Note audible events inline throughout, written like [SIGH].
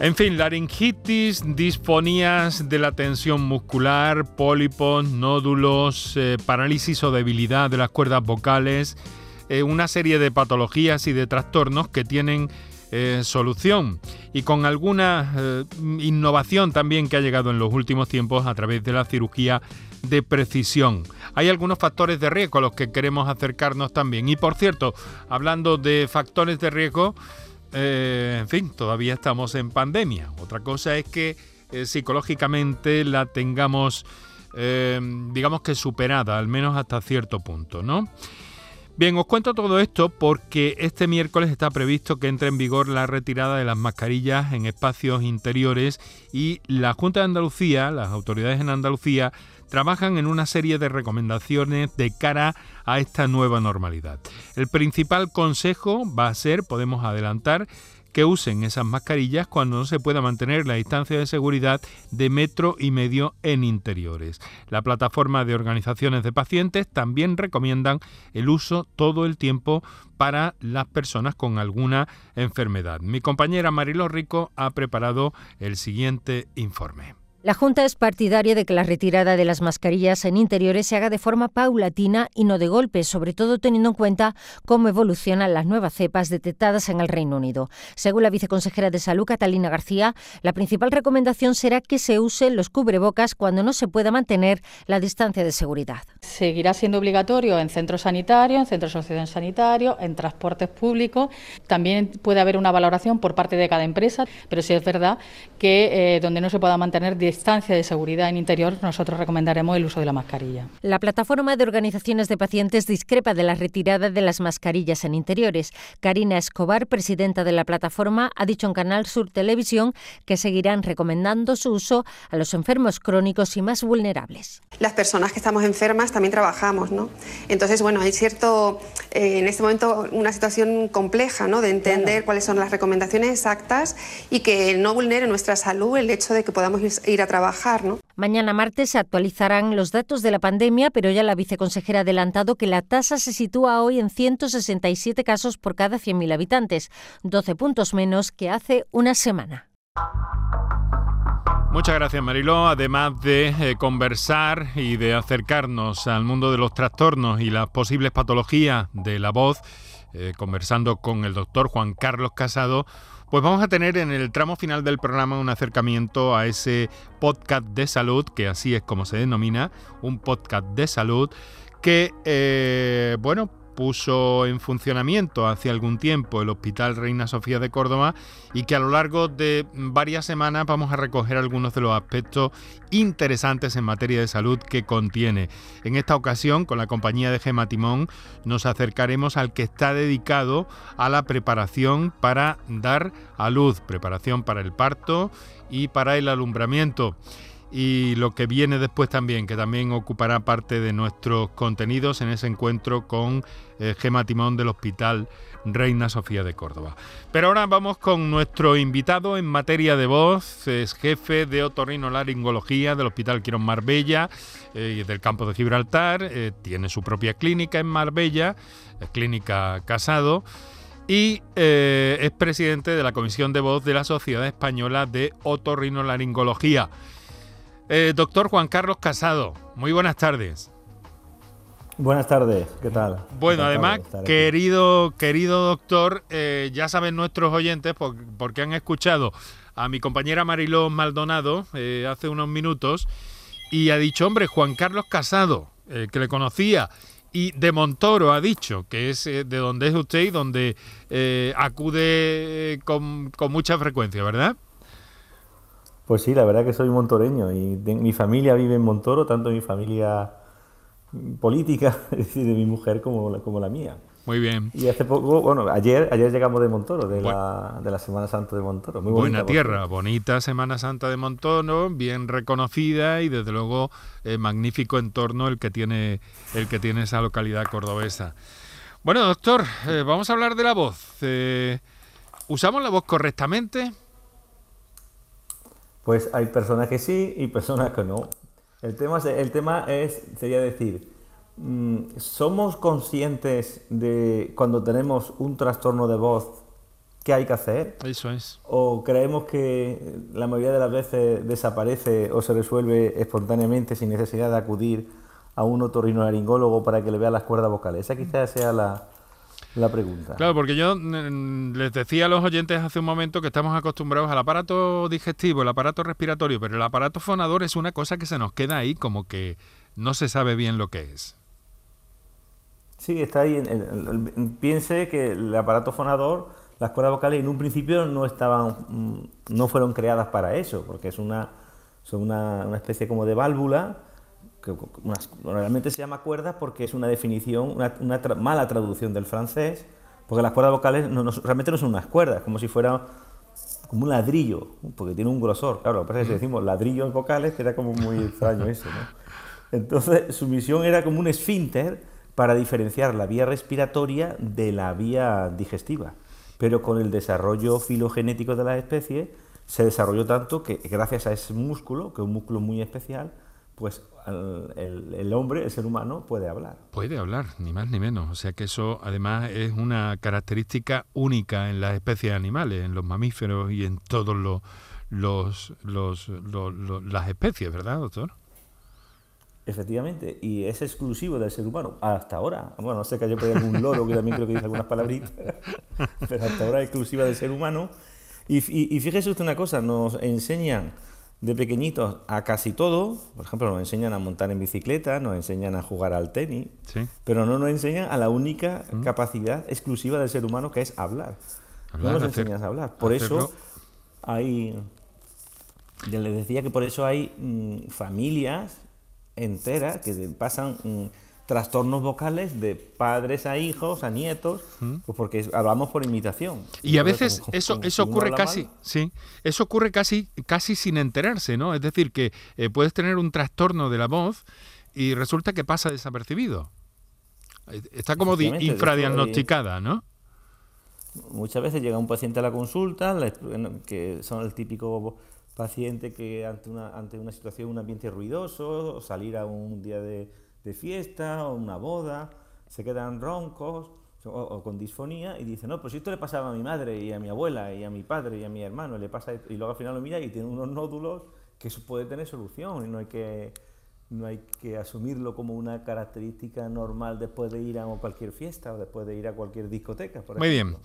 En fin, laringitis, disfonías de la tensión muscular, pólipos, nódulos, eh, parálisis o debilidad de las cuerdas vocales, eh, una serie de patologías y de trastornos que tienen eh, solución y con alguna innovación también que ha llegado en los últimos tiempos a través de la cirugía de precisión. Hay algunos factores de riesgo a los que queremos acercarnos también. Y por cierto, hablando de factores de riesgo, eh, en fin, todavía estamos en pandemia. Otra cosa es que eh, psicológicamente la tengamos, eh, digamos que superada, al menos hasta cierto punto, ¿no? Bien, os cuento todo esto porque este miércoles está previsto que entre en vigor la retirada de las mascarillas en espacios interiores y la Junta de Andalucía, las autoridades en Andalucía, trabajan en una serie de recomendaciones de cara a esta nueva normalidad. El principal consejo va a ser, podemos adelantar, que usen esas mascarillas cuando no se pueda mantener la distancia de seguridad de metro y medio en interiores. La plataforma de organizaciones de pacientes también recomiendan el uso todo el tiempo para las personas con alguna enfermedad. Mi compañera Marilo Rico ha preparado el siguiente informe. La Junta es partidaria de que la retirada de las mascarillas en interiores se haga de forma paulatina y no de golpe, sobre todo teniendo en cuenta cómo evolucionan las nuevas cepas detectadas en el Reino Unido. Según la viceconsejera de Salud, Catalina García, la principal recomendación será que se usen los cubrebocas cuando no se pueda mantener la distancia de seguridad. Seguirá siendo obligatorio en centros sanitarios, en centros sanitarios, en transportes públicos. También puede haber una valoración por parte de cada empresa, pero sí es verdad que eh, donde no se pueda mantener de seguridad en interior, nosotros recomendaremos el uso de la mascarilla. La plataforma de organizaciones de pacientes discrepa de la retirada de las mascarillas en interiores. Karina Escobar, presidenta de la plataforma, ha dicho en Canal Sur Televisión que seguirán recomendando su uso a los enfermos crónicos y más vulnerables. Las personas que estamos enfermas también trabajamos, ¿no? Entonces, bueno, hay cierto, eh, en este momento, una situación compleja, ¿no? De entender cuáles son las recomendaciones exactas y que no vulnere nuestra salud el hecho de que podamos ir a trabajar. ¿no? Mañana martes se actualizarán los datos de la pandemia, pero ya la viceconsejera ha adelantado que la tasa se sitúa hoy en 167 casos por cada 100.000 habitantes, 12 puntos menos que hace una semana. Muchas gracias Mariló. Además de eh, conversar y de acercarnos al mundo de los trastornos y las posibles patologías de la voz, eh, conversando con el doctor Juan Carlos Casado, pues vamos a tener en el tramo final del programa un acercamiento a ese podcast de salud, que así es como se denomina, un podcast de salud, que, eh, bueno, puso en funcionamiento hace algún tiempo el Hospital Reina Sofía de Córdoba y que a lo largo de varias semanas vamos a recoger algunos de los aspectos interesantes en materia de salud que contiene. En esta ocasión, con la compañía de Gema Timón, nos acercaremos al que está dedicado a la preparación para dar a luz, preparación para el parto y para el alumbramiento y lo que viene después también, que también ocupará parte de nuestros contenidos en ese encuentro con eh, Gema Timón del Hospital Reina Sofía de Córdoba. Pero ahora vamos con nuestro invitado en materia de voz, es jefe de otorrinolaringología del Hospital Quirón Marbella eh, del campo de Gibraltar, eh, tiene su propia clínica en Marbella, Clínica Casado y es presidente de la Comisión de Voz de la Sociedad Española de Otorrinolaringología. Eh, doctor Juan Carlos Casado, muy buenas tardes. Buenas tardes, ¿qué tal? Bueno, además, querido, querido doctor, eh, ya saben nuestros oyentes, porque han escuchado a mi compañera Mariló Maldonado eh, hace unos minutos, y ha dicho, hombre, Juan Carlos Casado, que le conocía, y de Montoro ha dicho, que es de donde es usted y donde acude con, con mucha frecuencia, ¿verdad? Pues sí, la verdad que soy montoreño y mi familia vive en Montoro, tanto mi familia política, [LAUGHS] es decir, de mi mujer como la, como la mía. Muy bien. Y hace poco, bueno, ayer, ayer llegamos de Montoro, de, la, de la Semana Santa de Montoro. Muy Buena tierra, bonita Semana Santa de Montoro, bien reconocida y desde luego eh, magnífico entorno el que tiene el que tiene esa localidad cordobesa. Bueno, doctor, eh, vamos a hablar de la voz. Eh, ¿Usamos la voz correctamente? Pues hay personas que sí y personas que no. El tema, el tema es, sería decir, mm, ¿somos conscientes de cuando tenemos un trastorno de voz qué hay que hacer. Eso es. O creemos que la mayoría de las veces desaparece o se resuelve espontáneamente sin necesidad de acudir a un otorrinolaringólogo para que le vea las cuerdas vocales. Esa quizás sea la, la pregunta. Claro, porque yo mm, les decía a los oyentes hace un momento que estamos acostumbrados al aparato digestivo, el aparato respiratorio, pero el aparato fonador es una cosa que se nos queda ahí como que no se sabe bien lo que es. Sí, está ahí. piense que el aparato fonador, las cuerdas vocales en un principio no estaban, mm, no fueron creadas para eso, porque es una, son una, una especie como de válvula que realmente se llama cuerdas porque es una definición, una, mala traducción del francés, porque las cuerdas vocales realmente no son unas cuerdas, como si fuera como un ladrillo, porque tiene un grosor. Claro, lo que pasa es que decimos ladrillo en vocales, queda como muy extraño eso. ¿no? Entonces, su misión era como un esfínter para diferenciar la vía respiratoria de la vía digestiva. Pero con el desarrollo filogenético de la especie, se desarrolló tanto que gracias a ese músculo, que es un músculo muy especial, pues el, hombre, el ser humano, puede hablar. Puede hablar, ni más ni menos. O sea que eso además es una característica única en las especies animales, en los mamíferos y en todos los, los, las especies, ¿verdad, doctor? Efectivamente, y es exclusivo del ser humano, hasta ahora. Bueno, no sé que haya por algún loro que también creo que dice algunas palabritas, [LAUGHS] pero hasta ahora es exclusiva del ser humano. Y, y fíjese usted una cosa, nos enseñan de pequeñitos a casi todo, por ejemplo, nos enseñan a montar en bicicleta, nos enseñan a jugar al tenis, pero no nos enseñan a la única mm. capacidad exclusiva del ser humano que es hablar. no nos enseñan a hablar. Por eso hay, les decía que por eso hay mm, familias enteras que pasan... Mm, trastornos vocales de padres a hijos, a nietos, pues porque hablamos por imitación. Y a veces eso, eso ocurre casi, sí, eso ocurre casi, casi sin enterarse, ¿no? Es decir, que eh, puedes tener un trastorno de la voz y resulta que pasa desapercibido. Está como infradiagnosticada, ¿no? Muchas veces llega un paciente a la consulta, que son el típico paciente que ante una, ante una situación, un ambiente ruidoso, salir a un día de de fiesta o una boda, se quedan roncos o, con disfonía y dicen, no, pues esto le pasaba a mi madre y a mi abuela y a mi padre y a mi hermano, le pasa y luego al final lo mira y tiene unos nódulos que eso puede tener solución y no hay que no hay que asumirlo como una característica normal después de ir a cualquier fiesta o después de ir a cualquier discoteca. Muy bien.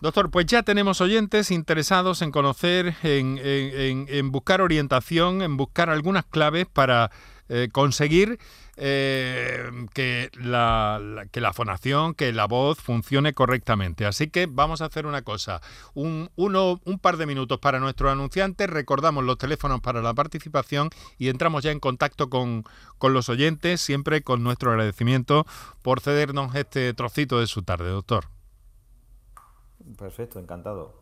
Doctor, pues ya tenemos oyentes interesados en conocer, en, en buscar orientación, en buscar algunas claves para eh, conseguir eh, que, la, que la fonación, que la voz funcione correctamente. Así que vamos a hacer una cosa, un, uno, un par de minutos para nuestros anunciantes, recordamos los teléfonos para la participación y entramos ya en contacto con, con los oyentes, siempre con nuestro agradecimiento por cedernos este trocito de su tarde, doctor. Perfecto, encantado.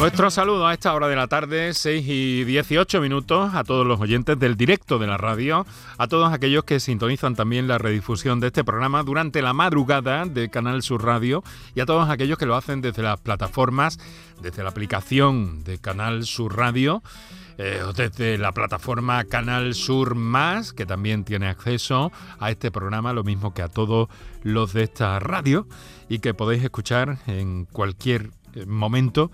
Nuestro saludo a esta hora de la tarde, 6 y 18 minutos, a todos los oyentes del directo de la radio, a todos aquellos que sintonizan también la redifusión de este programa durante la madrugada de Canal Sur Radio y a todos aquellos que lo hacen desde las plataformas, desde la aplicación de Canal Sur Radio. Eh, desde la plataforma Canal Sur Más, que también tiene acceso a este programa, lo mismo que a todos los de esta radio, y que podéis escuchar en cualquier eh, momento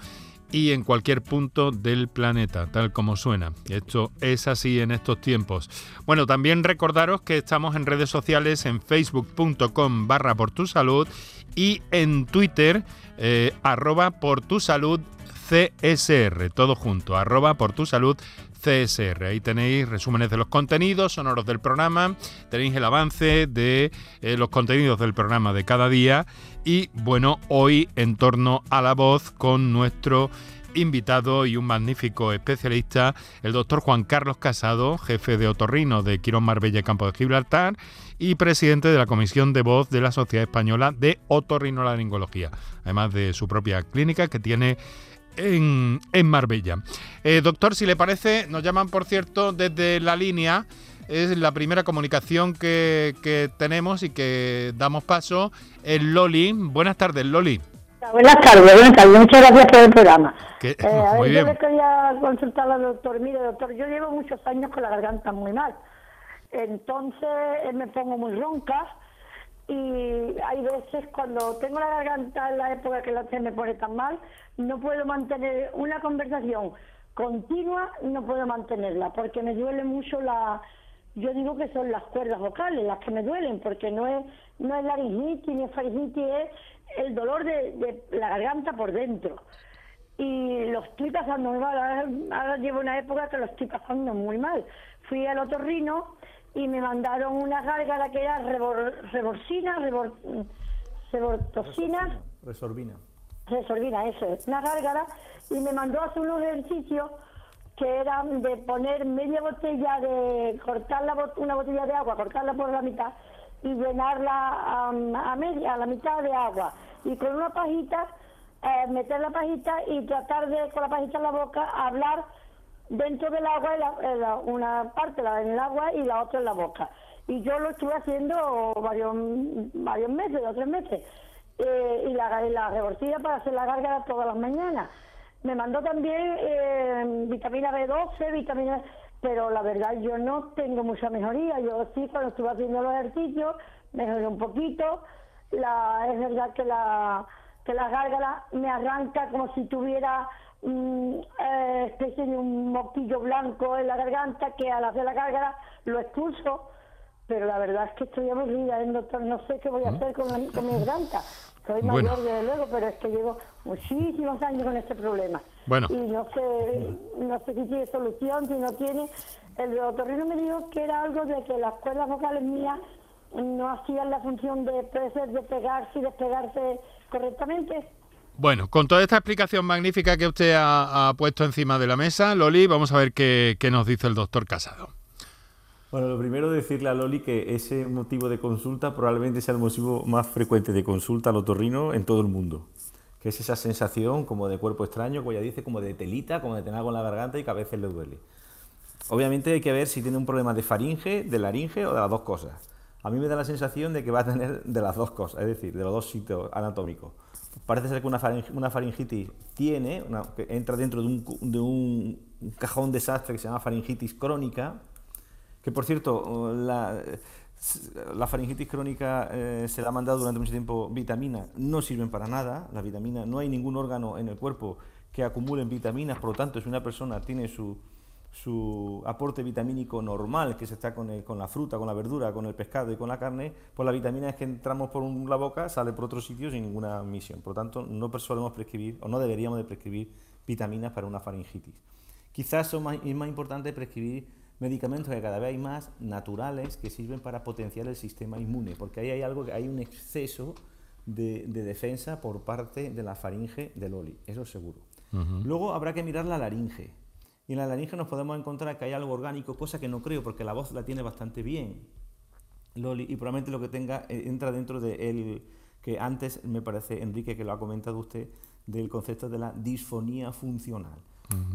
y en cualquier punto del planeta, tal como suena. Esto es así en estos tiempos. Bueno, también recordaros que estamos en redes sociales en facebook.com barra por tu salud y en Twitter eh, arroba por tu salud CSR, todo junto, arroba por tu salud CSR. Ahí tenéis resúmenes de los contenidos sonoros del programa, tenéis el avance de eh, los contenidos del programa de cada día y bueno, hoy en torno a la voz con nuestro invitado y un magnífico especialista, el doctor Juan Carlos Casado, jefe de otorrino de Quirón Marbella Campo de Gibraltar y presidente de la Comisión de Voz de la Sociedad Española de Otorrinolaringología, además de su propia clínica que tiene en, Marbella. Eh, doctor, si le parece, nos llaman, por cierto, desde la línea. Es la primera comunicación que, tenemos y que damos paso. El Loli. Buenas tardes, Loli. Buenas tardes, buenas tardes. Muchas gracias por el programa. Eh, a ver, yo le quería consultar al doctor. Mire, doctor, yo llevo muchos años con la garganta muy mal. Entonces eh, me pongo muy ronca y hay veces cuando tengo la garganta en la época que la se me pone tan mal, no puedo mantener una conversación continua, no puedo mantenerla, porque me duele mucho la, yo digo que son las cuerdas vocales las que me duelen, porque no es, no es laringitis ni es faringitis, es el dolor de, la garganta por dentro. Y lo estoy pasando mal, ahora, llevo una época que lo estoy pasando muy mal. Fui al otorrino y me mandaron una gárgara que era rebor, reborcina, rebor, Resorbina resolvina eso, es una gárgara, y me mandó a hacer unos ejercicios que eran de poner media botella de, cortar la una botella de agua, cortarla por la mitad y llenarla a, media, a la mitad de agua. Y con una pajita, eh, meter la pajita y tratar de, con la pajita en la boca, hablar dentro del agua, la, una parte en el agua y la otra en la boca. Y yo lo estuve haciendo varios, varios meses, dos o tres meses eh, y la, la para hacer la gárgara todas las mañanas. Me mandó también eh, vitamina B12, vitamina... Pero la verdad yo no tengo mucha mejoría. Yo sí, cuando estuve haciendo los ejercicios, mejoré un poquito. La, es verdad que la, que la gárgara me arranca como si tuviera eh, especie de un moquillo blanco en la garganta que al hacer la gárgara lo expulso pero la verdad es que estoy aburrida, ¿eh, doctor, no sé qué voy a hacer con, con mi garganta. Soy mayor, desde luego, pero es que llevo muchísimos años con este problema. Bueno. Y no sé, no sé si tiene solución, si no tiene. El doctor me dijo que era algo de que las cuerdas vocales mías no hacían la función de, de pegarse y despegarse correctamente. Bueno, con toda esta explicación magnífica que usted ha, puesto encima de la mesa, Loli, vamos a ver qué, qué nos dice el doctor Casado. Bueno, lo primero decirle a Loli que ese motivo de consulta probablemente sea el motivo más frecuente de consulta al otorrino en todo el mundo, que es esa sensación como de cuerpo extraño, como ya dice, como de telita, como de tener algo en la garganta y que a veces le duele. Obviamente hay que ver si tiene un problema de faringe, de laringe o de las dos cosas. A mí me da la sensación de que va a tener de las dos cosas, es decir, de los dos sitios anatómicos. Parece ser que una, faringitis tiene, entra dentro de un, cajón desastre que se llama faringitis crónica, que por cierto, la faringitis crónica eh, se le ha mandado durante mucho tiempo vitaminas, no sirven para nada. Las vitaminas, no hay ningún órgano en el cuerpo que acumulen vitaminas, por lo tanto, si una persona tiene su, su aporte vitamínico normal, que se está con, con, la fruta, con la verdura, con el pescado y con la carne, pues la vitamina es que entramos por la boca, sale por otro sitio sin ninguna misión. Por lo tanto, no solemos prescribir, o no deberíamos de prescribir vitaminas para una faringitis. Quizás es más importante prescribir medicamentos que cada vez hay más naturales que sirven para potenciar el sistema inmune, porque ahí hay algo que hay un exceso de, defensa por parte de la faringe del OLI, eso seguro. Luego habrá que mirar la laringe. Y en la laringe nos podemos encontrar que hay algo orgánico, cosa que no creo, porque la voz la tiene bastante bien Loli, y probablemente lo que tenga eh, entra dentro de él, que antes me parece, Enrique, que lo ha comentado usted, del concepto de la disfonía funcional.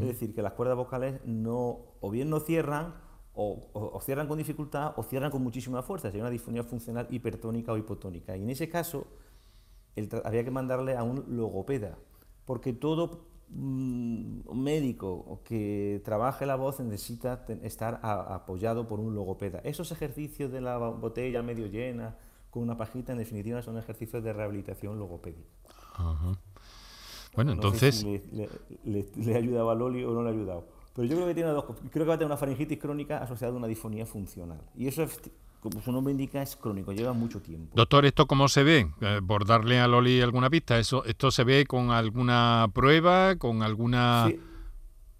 Es decir, que las cuerdas vocales no, o bien no cierran, o, cierran con dificultad, o cierran con muchísima fuerza. Sería una disfonía funcional hipertónica o hipotónica. Y en ese caso, habría que mandarle a un logopeda, porque todo mm, médico que trabaje la voz necesita estar apoyado por un logopeda. Esos ejercicios de la botella medio llena, con una pajita, en definitiva son ejercicios de rehabilitación logopédica. Bueno, entonces... le, ayudado a Loli o no le ha ayudado. Pero yo creo que, tiene dos, creo que va a tener una faringitis crónica asociada a una disfonía funcional. Y eso, como su nombre indica, es crónico, lleva mucho tiempo. Doctor, ¿esto cómo se ve? Eh, por darle a Loli alguna pista, ¿eso, ¿esto se ve con alguna prueba, con alguna...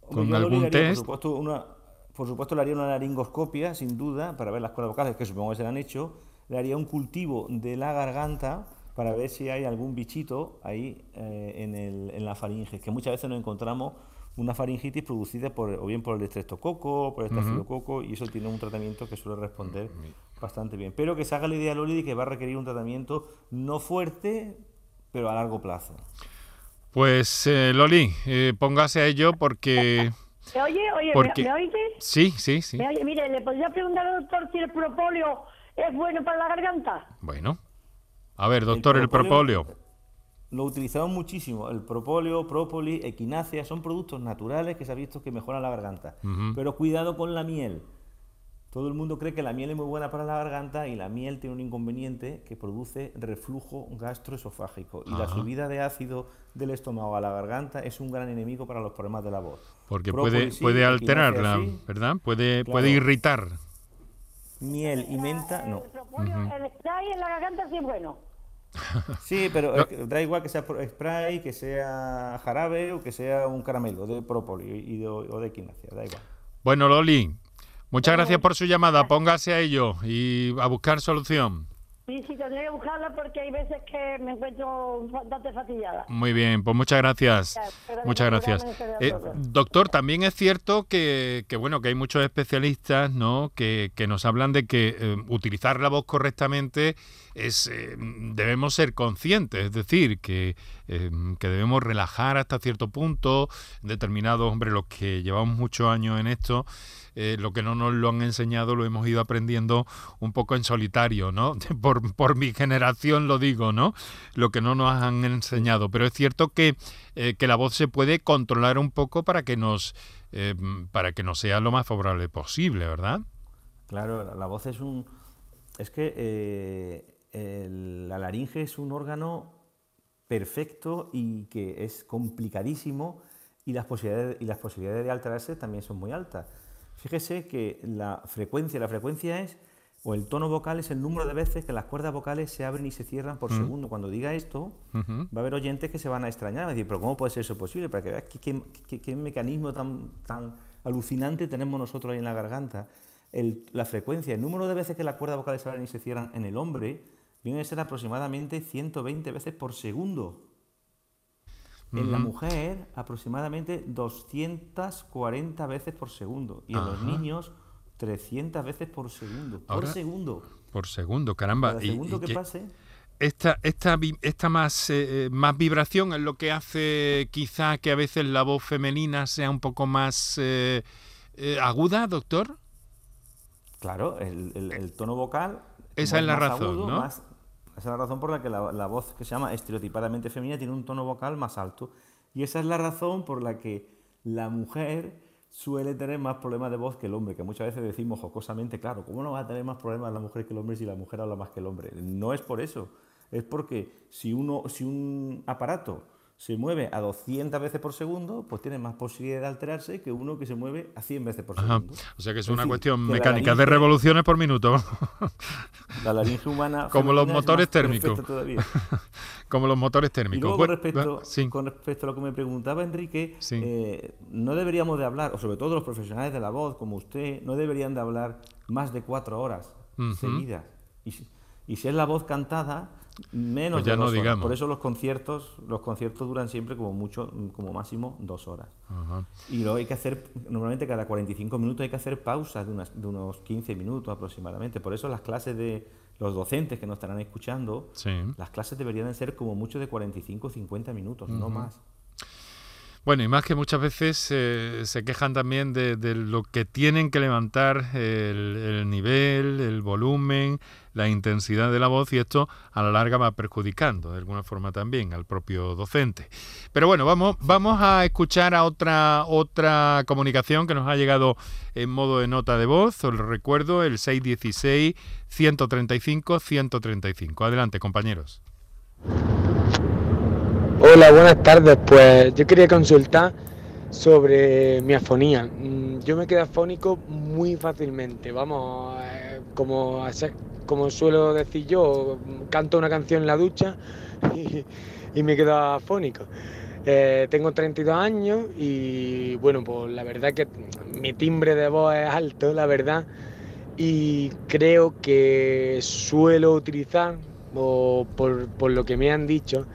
con algún test? Por supuesto, una, por supuesto, le haría una laringoscopia, sin duda, para ver las cuerdas vocales, que supongo que se le han hecho. Le haría un cultivo de la garganta para ver si hay algún bichito ahí eh, en, el, en, la faringe, que muchas veces nos encontramos una faringitis producida por, o bien por el estreptococo, por el estafilococo, y eso tiene un tratamiento que suele responder bastante bien. Pero que se haga la idea, Loli, que va a requerir un tratamiento no fuerte, pero a largo plazo. Pues, eh, Loli, eh, póngase a ello porque... ¿Me oye? oye ¿me, oye? Sí, sí, sí. Mire, ¿le podría preguntar al doctor si el propóleo es bueno para la garganta? Bueno. A ver, doctor, el propóleo. Lo utilizamos muchísimo. El propóleo, própolis, equinacia, son productos naturales que se ha visto que mejoran la garganta. Pero cuidado con la miel. Todo el mundo cree que la miel es muy buena para la garganta y la miel tiene un inconveniente que produce reflujo gastroesofágico. Y la subida de ácido del estómago a la garganta es un gran enemigo para los problemas de la voz. Porque puede, puede alterarla, ¿verdad? Puede, puede irritar. Miel y menta, no. El spray en la garganta sí es bueno. [LAUGHS] Sí, pero da igual que sea spray, que sea jarabe o que sea un caramelo de propóleo y o de equinacia, da igual. Bueno, Loli, muchas gracias por su llamada. Póngase a ello y a buscar solución. Sí, sí, tendré que buscarla porque hay veces que me encuentro bastante fatiguada. Muy bien, pues muchas gracias. muchas gracias. Eh, doctor, también es cierto que, bueno que hay muchos especialistas ¿no? que, nos hablan de que eh, utilizar la voz correctamente es eh, debemos ser conscientes, es decir, que, que debemos relajar hasta cierto punto, determinados, hombre, los que llevamos muchos años en esto, eh, lo que no nos lo han enseñado lo hemos ido aprendiendo un poco en solitario, ¿no? [LAUGHS] Por, por mi generación lo digo, ¿no? Lo que no nos han enseñado. Pero es cierto que, eh, que la voz se puede controlar un poco para que nos eh, para que nos sea lo más favorable posible, ¿verdad? Claro, la voz es un es que la laringe es un órgano perfecto y que es complicadísimo y las posibilidades, y las posibilidades de alterarse también son muy altas. Fíjese que la frecuencia, la frecuencia es, o el tono vocal es el número de veces que las cuerdas vocales se abren y se cierran por mm. segundo. Cuando diga esto, va a haber oyentes que se van a extrañar, a decir, pero ¿cómo puede ser eso posible? Para que veas qué, mecanismo tan, tan alucinante tenemos nosotros ahí en la garganta. la frecuencia, el número de veces que las cuerdas vocales se abren y se cierran en el hombre, viene a ser aproximadamente 120 veces por segundo. En la mujer, aproximadamente 240 veces por segundo. Y en los niños, 300 veces por segundo. por segundo. Por segundo, caramba. Cada segundo que, pase. Esta, esta, esta más, eh, más vibración es lo que hace quizá que a veces la voz femenina sea un poco más eh, eh, aguda, doctor. Claro, el, tono vocal. Esa es la razón, ¿no? Esa es la razón por la que la, voz que se llama estereotipadamente femenina tiene un tono vocal más alto. Y esa es la razón por la que la mujer suele tener más problemas de voz que el hombre, que muchas veces decimos jocosamente, claro, ¿cómo no va a tener más problemas la mujer que el hombre si la mujer habla más que el hombre? No es por eso, es porque si, uno, si un aparato se mueve a 200 veces por segundo, pues tiene más posibilidad de alterarse que uno que se mueve a 100 veces por segundo. O sea que es, una cuestión mecánica de revoluciones por minuto. [LAUGHS] La laringe humana. [LAUGHS] [LAUGHS] Como los motores térmicos. Como los motores térmicos. con, respecto, con respecto a lo que me preguntaba Enrique, eh, no deberíamos de hablar, o sobre todo los profesionales de la voz, como usted, no deberían de hablar más de cuatro horas seguidas. Y, y si es la voz cantada, Menos pues de dos Por eso los conciertos, los conciertos duran siempre como mucho, como máximo dos horas. Y luego hay que hacer, normalmente cada 45 minutos hay que hacer pausas de, de unos 15 minutos aproximadamente. Por eso las clases de los docentes que nos estarán escuchando, las clases deberían de ser como mucho de 45 o 50 minutos, no más. Bueno, y más que muchas veces eh, se quejan también de, lo que tienen que levantar el, nivel, el volumen, la intensidad de la voz y esto a la larga va perjudicando de alguna forma también al propio docente. Pero bueno, vamos, vamos a escuchar a otra, otra comunicación que nos ha llegado en modo de nota de voz. Os lo recuerdo, el 616-135-135. Adelante, compañeros. Hola, buenas tardes. Pues yo quería consultar sobre mi afonía. Mm, yo me quedo afónico muy fácilmente. Vamos, eh, como, como suelo decir yo, canto una canción en la ducha [LAUGHS] y, me quedo afónico. Eh, tengo 32 años y bueno, pues la verdad que mi timbre de voz es alto, la verdad. Y creo que suelo utilizar, o por, por lo que me han dicho,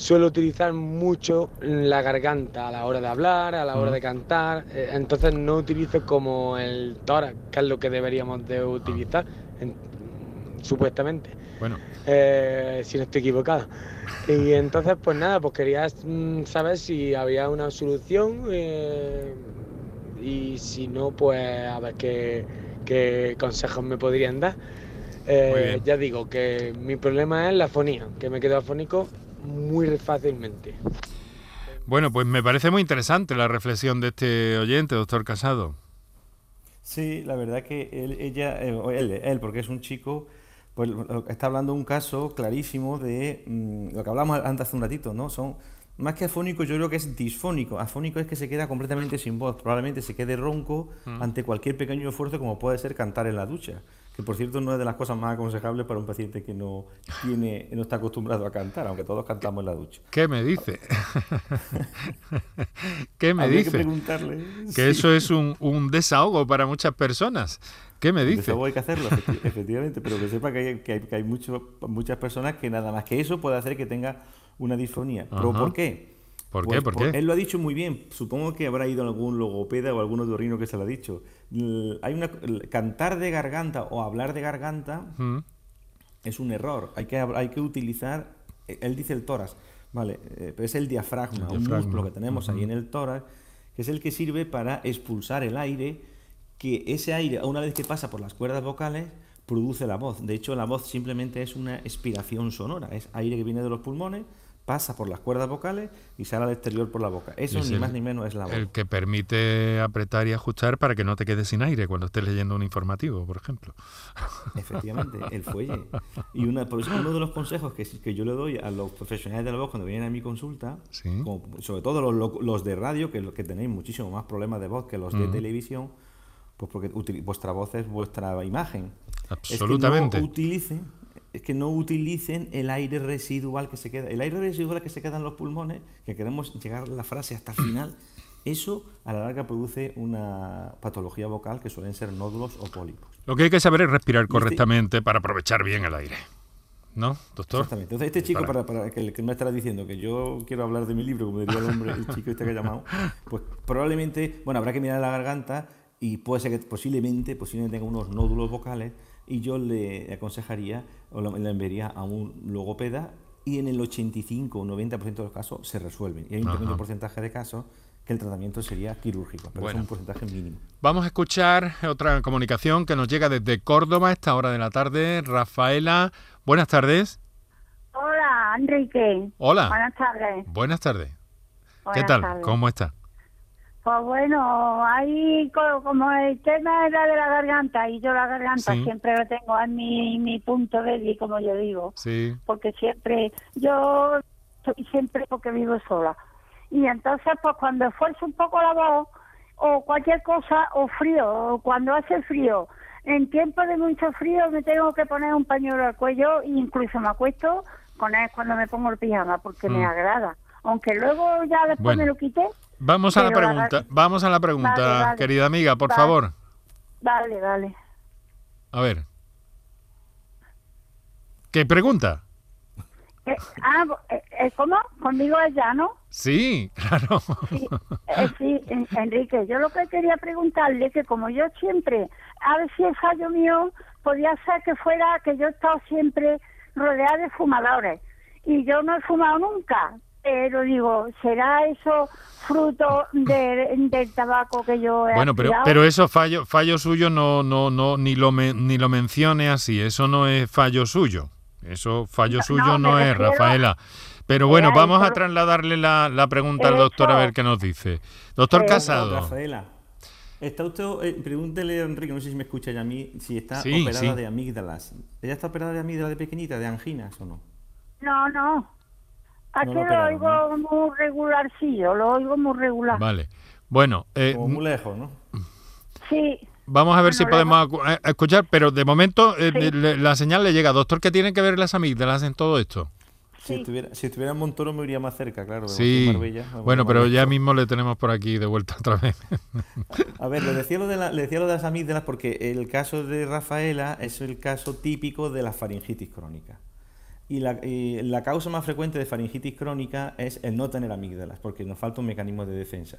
suelo utilizar mucho la garganta a la hora de hablar, a la hora de cantar, eh, entonces no utilizo como el tórax, que es lo que deberíamos de utilizar, supuestamente. Bueno. Eh, si no estoy equivocado. Y entonces, pues nada, pues quería mm, saber si había una solución eh, y si no, pues a ver qué, qué consejos me podrían dar. ya digo que mi problema es la fonía, que me quedo afónico muy fácilmente. Bueno, pues me parece muy interesante la reflexión de este oyente, doctor Casado. Sí, la verdad que él, ella, eh, él, él, porque es un chico, pues está hablando un caso clarísimo de mm, lo que hablamos antes hace un ratito, ¿no? Son más que afónico, yo creo que es disfónico. Afónico es que se queda completamente sin voz, probablemente se quede ronco mm. ante cualquier pequeño esfuerzo como puede ser cantar en la ducha que por cierto no es de las cosas más aconsejables para un paciente que no tiene no está acostumbrado a cantar, aunque todos cantamos en la ducha. ¿Qué me dice? [LAUGHS] ¿Qué me dice? Que, preguntarle. que eso es un, un, desahogo para muchas personas. ¿Qué me dice? Desahogo hay que hacerlo, [LAUGHS] efectivamente, pero que sepa que hay, que hay, que hay mucho, muchas personas que nada más que eso puede hacer que tenga una disfonía. ¿Pero por qué? ¿Por qué? Pues ¿Por qué? Él lo ha dicho muy bien. Supongo que habrá ido algún logopeda o algún otorrino que se lo ha dicho. Hay una, cantar de garganta o hablar de garganta mm. es un error. Hay que, hay que utilizar, e, él dice el tórax, vale, eh, pero es el diafragma, un músculo que tenemos ahí en el tórax, que es el que sirve para expulsar el aire, que ese aire, una vez que pasa por las cuerdas vocales, produce la voz. De hecho, la voz simplemente es una expiración sonora, es aire que viene de los pulmones pasa por las cuerdas vocales y sale al exterior por la boca. Eso ni más ni menos es la voz. El que permite apretar y ajustar para que no te quedes sin aire cuando estés leyendo un informativo, por ejemplo. Efectivamente, el fuelle. Y una, por eso uno de los consejos que, que yo le doy a los profesionales de la voz cuando vienen a mi consulta, sobre todo los, los, de radio, que, que tenéis muchísimo más problemas de voz que los de televisión, pues porque vuestra voz es vuestra imagen. Absolutamente. Es que no utilicen es que no utilicen el aire residual que se queda. El aire residual que se queda en los pulmones, que queremos llegar la frase hasta el final, eso a la larga produce una patología vocal que suelen ser nódulos o pólipos. Lo que hay que saber es respirar este correctamente para aprovechar bien el aire. ¿No, doctor? Exactamente. Entonces, este chico, para, para que, que, me estará diciendo que yo quiero hablar de mi libro, como diría el hombre, el chico este que ha llamado, pues probablemente, bueno, habrá que mirar la garganta y puede ser que posiblemente, posiblemente tenga unos nódulos vocales y yo le aconsejaría o le enviaría a un logopeda y en el 85 o 90% de los casos se resuelven. Y hay un pequeño porcentaje de casos que el tratamiento sería quirúrgico, pero es un porcentaje mínimo. Vamos a escuchar otra comunicación que nos llega desde Córdoba a esta hora de la tarde. Rafaela, buenas tardes. Hola, Enrique. Hola. Buenas tardes. Buenas tardes. ¿Qué tal? ¿Cómo está? Pues bueno, ahí co- como el tema era de la garganta y yo la garganta Sí. siempre lo tengo en mi, mi punto débil, como yo digo, Sí. porque siempre, yo soy siempre porque vivo sola. Y entonces, pues cuando esfuerzo un poco la voz o cualquier cosa, o frío, o cuando hace frío, en tiempo de mucho frío me tengo que poner un pañuelo al cuello e incluso me acuesto con él cuando me pongo el pijama porque Mm. me agrada. Aunque luego ya después Bueno. me lo quité. Vamos a la pregunta, vamos a la pregunta, Vale, vale. querida amiga, por Vale. favor. Vale, vale. A ver. ¿Qué pregunta? Eh, ah, eh, eh, ¿cómo? Conmigo allá, ¿no? Sí, [LAUGHS] claro. Eh, sí, en- Enrique, yo lo que quería preguntarle que como yo siempre, a ver si es fallo mío, podía ser que fuera que yo he estado siempre rodeada de fumadores y yo no he fumado nunca, pero digo, ¿será eso fruto de- del tabaco que yo he Bueno, pero, pero eso fallo, fallo suyo no, no, no, ni lo me- ni lo mencione así, eso no es fallo suyo. Eso fallo No, suyo no, es, Rafaela. Pero bueno, Eh, vamos a trasladarle la, la pregunta al doctor a ver qué nos dice. Doctor Eso, Casado. Rafaela, ¿está usted, eh, pregúntele a Enrique, no sé si me escucha ya a mí, si está Sí, operada sí. de amígdalas. ¿Ella está operada de amígdalas de pequeñita, de anginas o no? No, no. Aquí No lo lo oigo muy regularcillo, lo oigo muy regular. Vale. Bueno, eh, Como muy lejos, ¿no? Sí, vamos a ver si podemos eh, escuchar, pero de momento eh, Sí. le- la señal le llega. Doctor, ¿qué tienen que ver las amígdalas en todo esto? Si, estuviera, si estuviera en Montoro me iría más cerca, claro. Sí. Marbella, Bueno, pero ya mismo le tenemos por aquí de vuelta [LAUGHS] otra vez. A ver, le decía, lo de la- le decía lo de las amígdalas porque el caso de Rafaela es el caso típico de la faringitis crónica. Y la, y la causa más frecuente de faringitis crónica es el no tener amígdalas, porque nos falta un mecanismo de defensa.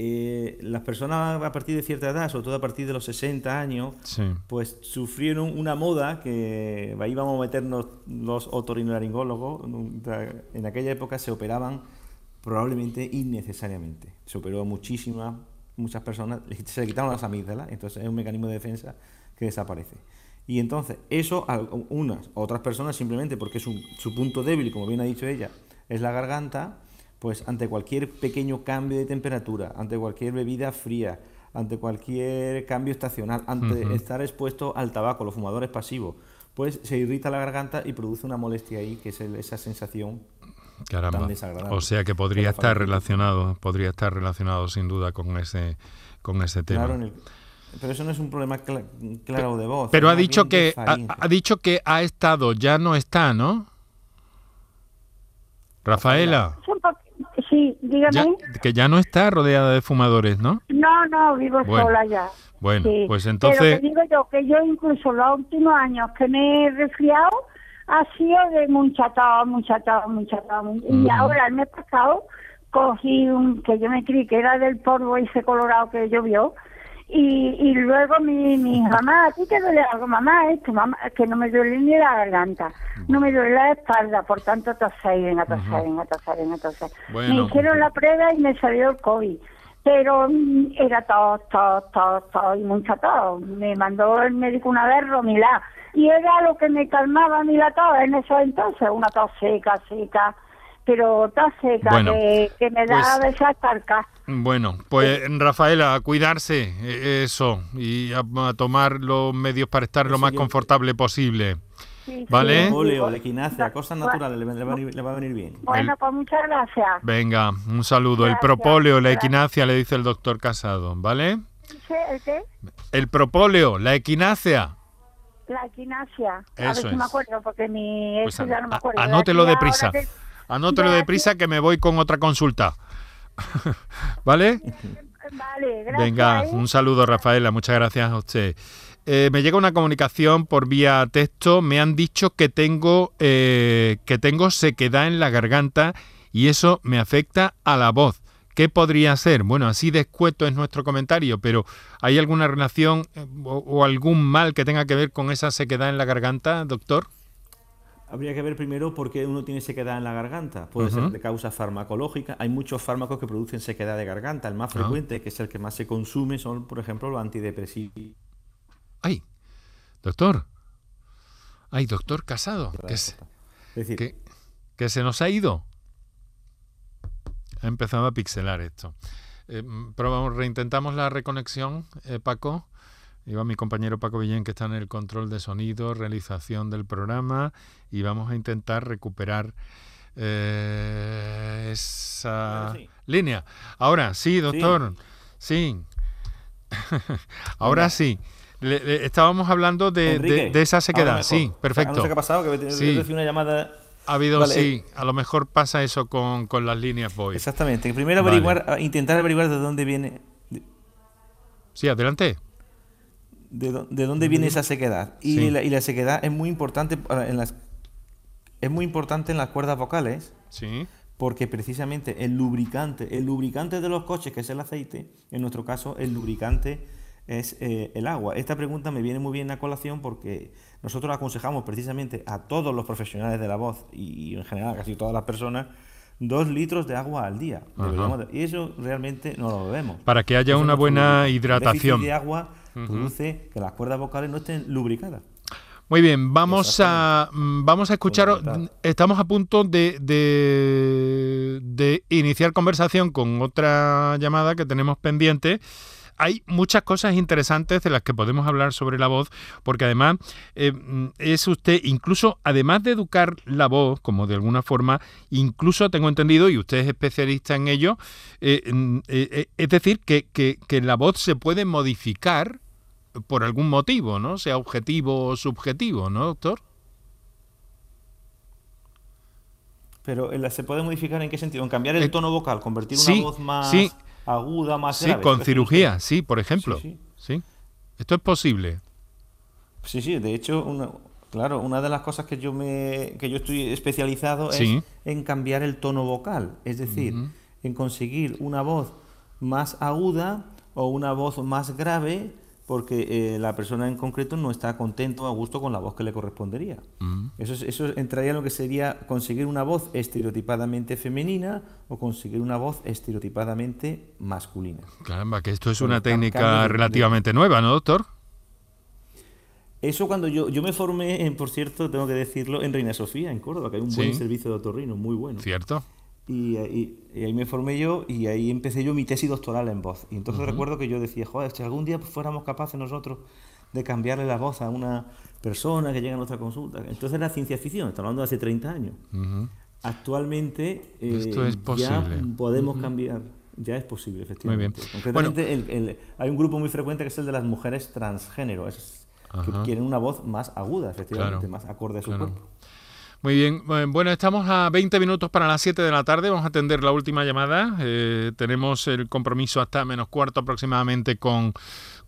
Eh, las personas a partir de cierta edad, sobre todo a partir de los 60 años, Sí. pues sufrieron una moda que ahí vamos a meternos los otorrinolaringólogos. En aquella época se operaban probablemente innecesariamente. Se operó a muchísimas, muchas personas, se le quitaron las amígdalas, entonces es un mecanismo de defensa que desaparece. Y entonces, eso, a unas, otras personas simplemente porque es un- su punto débil, como bien ha dicho ella, es la garganta, pues ante cualquier pequeño cambio de temperatura, ante cualquier bebida fría, ante cualquier cambio estacional, ante estar expuesto al tabaco, los fumadores pasivos, pues se irrita la garganta y produce una molestia ahí, que es el- esa sensación Caramba. tan desagradable. O sea que podría estar relacionado, podría estar relacionado sin duda con ese, con ese tema. Claro, en el- pero eso no es un problema cla- claro de voz. Pero ha dicho que ha, dicho que ha estado, ya no está, ¿no? Rafaela, sí, dígame. ya- que ya no está rodeada de fumadores, ¿no? No, no, vivo Bueno, sola ya. bueno, Sí. pues Pero entonces- que digo yo que yo incluso los últimos años que me he resfriado ha sido de mucha tos, mucha tos, mucha tos. mu- Y ahora el mes pasado cogí un que yo me creí que era del polvo ese colorado que llovió. Y, y luego mi, mi [LAUGHS] mamá, ¿a ti te duele algo? Mamá, esto, mamá, que no me duele ni la garganta, no me duele la espalda, por tanto toser, venga, toser, Ujú. venga, toser, venga, toser. Bueno. Me hicieron la prueba y me salió el COVID pero mm, era tos, tos, tos, tos y mucha tos. Me mandó el médico una vez Romilá y era lo que me calmaba a mí la tos en eso entonces, una tos seca, seca, pero tos seca Bueno, que, que me da pues- a veces tarca. Bueno, pues Rafaela, a cuidarse, eh, eso, y a, a tomar los medios para estar lo Eso más yo- confortable posible. Sí, ¿Vale? sí, Óleo, sí. la equinacia, cosas naturales, le, le va a venir, le va a venir bien. Bueno, pues muchas gracias. Venga, un saludo. el Gracias, propóleo, la equinacia, le dice el doctor Casado, ¿vale? ¿Dice ¿El qué? El propóleo, la equinacia. La equinacia. a ver Eso si me es. acuerdo, porque mi... Pues eso ya no me acuerdo. anótelo deprisa. Anótelo de deprisa que me voy con otra consulta. [LAUGHS] ¿Vale? Vale, gracias. Venga, ¿eh? un saludo Rafaela, muchas gracias a usted. Eh, me llega una comunicación por vía texto, me han dicho que tengo, eh, que tengo sequedad en la garganta y eso me afecta a la voz. ¿Qué podría ser? Bueno, así de escueto es nuestro comentario, pero ¿hay alguna relación eh, o, o algún mal que tenga que ver con esa sequedad en la garganta, doctor? Habría que ver primero por qué uno tiene sequedad en la garganta. Puede ser de causa farmacológica. Hay muchos fármacos que producen sequedad de garganta. El más Ah. frecuente, que es el que más se consume, son, por ejemplo, los antidepresivos. Ay, doctor. Ay, doctor Casado. Que Es decir, que, que se nos ha ido. Ha empezado a pixelar esto. Eh, probamos, reintentamos la reconexión, eh, Paco. Iba mi compañero Paco Villén, que está en el control de sonido, realización del programa, y vamos a intentar recuperar eh, esa línea. Ahora, sí, doctor. Sí. [LAUGHS] Ahora sí. estábamos hablando de, esa sequedad. Sí, perfecto. No sé qué ha pasado, que sí. una llamada ha habido, sí, a lo mejor pasa eso con, con las líneas voice. Exactamente. Primero averiguar, intentar averiguar de dónde viene. Sí, adelante. De, de dónde viene esa sequedad. Y, la, y, la, sequedad es muy importante en las es muy importante en las cuerdas vocales. Sí. Porque precisamente el lubricante, el lubricante de los coches, que es el aceite, en nuestro caso el lubricante es eh, el agua. Esta pregunta me viene muy bien a colación porque nosotros aconsejamos precisamente a todos los profesionales de la voz y, en general casi todas las personas dos litros de agua al día. y eso realmente no lo bebemos. Para que haya una buena hidratación. El de agua produce que las cuerdas vocales no estén lubricadas. Muy bien, vamos a, mm, vamos a escuchar. Estamos a punto de, de, de iniciar conversación con otra llamada que tenemos pendiente hay muchas cosas interesantes de las que podemos hablar sobre la voz, porque además eh, es usted, incluso además de educar la voz, como de alguna forma, incluso tengo entendido, y usted es especialista en ello, eh, eh, es decir, que, que, la voz se puede modificar por algún motivo, ¿no? Sea objetivo o subjetivo, ¿no, doctor? Pero se puede modificar en qué sentido? En cambiar el tono vocal, convertir una voz más aguda, más sí, con cirugía, sí, por ejemplo. Sí, Esto es posible. Sí, sí, de hecho, una, claro, una de las cosas que yo me que yo estoy especializado es en cambiar el tono vocal, es decir, en conseguir una voz más aguda o una voz más grave porque eh, la persona en concreto no está contento a gusto con la voz que le correspondería. Mm. Eso, eso entraría en lo que sería conseguir una voz estereotipadamente femenina o conseguir una voz estereotipadamente masculina. Caramba, que esto es una técnica relativamente nueva, ¿no, doctor? Eso cuando yo, yo me formé, en, por cierto, tengo que decirlo, en Reina Sofía, en Córdoba, que hay un buen servicio de otorrino, muy bueno. Cierto. Y, ahí me formé yo y ahí empecé yo mi tesis doctoral en voz. Y entonces recuerdo que yo decía, joder, si algún día fuéramos capaces nosotros de cambiarle la voz a una persona que llega a nuestra consulta. Entonces era ciencia ficción, estamos hablando de hace 30 años. Actualmente eh, ya podemos cambiar. Ya es posible, efectivamente. Concretamente, hay un grupo muy frecuente que es el de las mujeres transgénero, que quieren una voz más aguda, efectivamente, más acorde a su cuerpo. Muy bien, bueno, estamos a 20 minutos para las 7 de la tarde, vamos a atender la última llamada. Eh, tenemos el compromiso hasta menos cuarto aproximadamente con,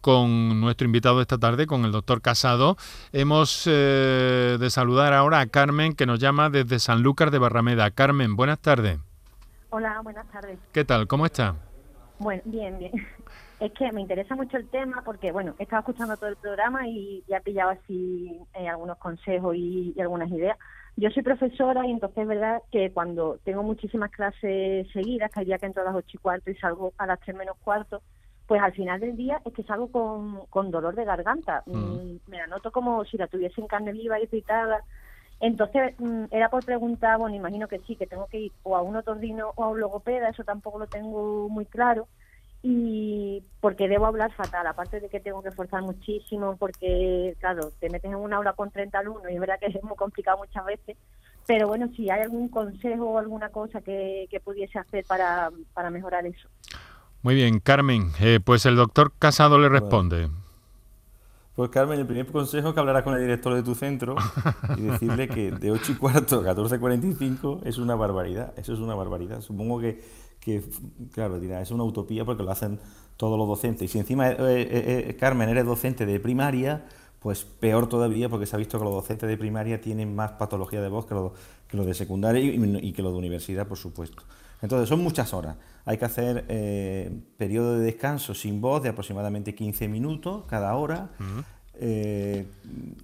con nuestro invitado esta tarde, con el doctor Casado. Hemos eh, de saludar ahora a Carmen, que nos llama desde Sanlúcar de Barrameda. Carmen, buenas tardes. Hola, buenas tardes. ¿Qué tal? ¿Cómo está? Bueno, bien, bien. [LAUGHS] Es que me interesa mucho el tema porque, bueno, he estado escuchando todo el programa y ya he pillado así eh, algunos consejos y algunas ideas. Yo soy profesora y entonces es verdad que cuando tengo muchísimas clases seguidas, que hay día que entro a las ocho y cuarto y salgo a las tres menos cuarto, pues al final del día es que salgo con, con dolor de garganta. Mm. Mm, me la noto como si la tuviese en carne viva y irritada. Entonces mm, era por preguntar, bueno, imagino que sí, que tengo que ir o a un otordino o a un logopeda, eso tampoco lo tengo muy claro y porque debo hablar fatal, aparte de que tengo que esforzar muchísimo, porque, claro, te metes en una aula con 30 alumnos y es verdad que [LAUGHS] es muy complicado muchas veces, pero bueno, si hay algún consejo o alguna cosa que, pudiese hacer para, para mejorar eso. Muy bien, Carmen, eh, pues el doctor Casado le responde. Pues Carmen, el primer consejo es que hablarás con el director de tu centro [LAUGHS] y decirle que de 8 y cuarto a 14.45 es una barbaridad, eso es una barbaridad. Supongo que que, claro, dirá, es una utopía porque lo hacen todos los docentes. Y si encima, eh, eh, eh, Carmen, eres docente de primaria, pues peor todavía porque se ha visto que los docentes de primaria tienen más patología de voz que los de secundaria y, que los de universidad, por supuesto. Entonces, son muchas horas. Hay que hacer periodo de descanso sin voz de aproximadamente 15 minutos cada hora. Eh,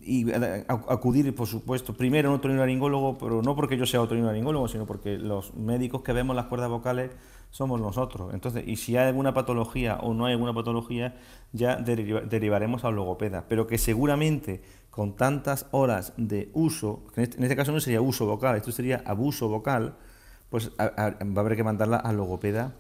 y acudir, por supuesto, primero a un otorrinolaringólogo, pero no porque yo sea otorrinolaringólogo, sino porque los médicos que vemos las cuerdas vocales somos nosotros. Entonces, y si hay alguna patología o no hay alguna patología, ya derivaremos a logopeda. Pero que seguramente con tantas horas de uso, este, en este, caso no sería uso vocal, esto sería abuso vocal, pues va a haber que mandarla al logopeda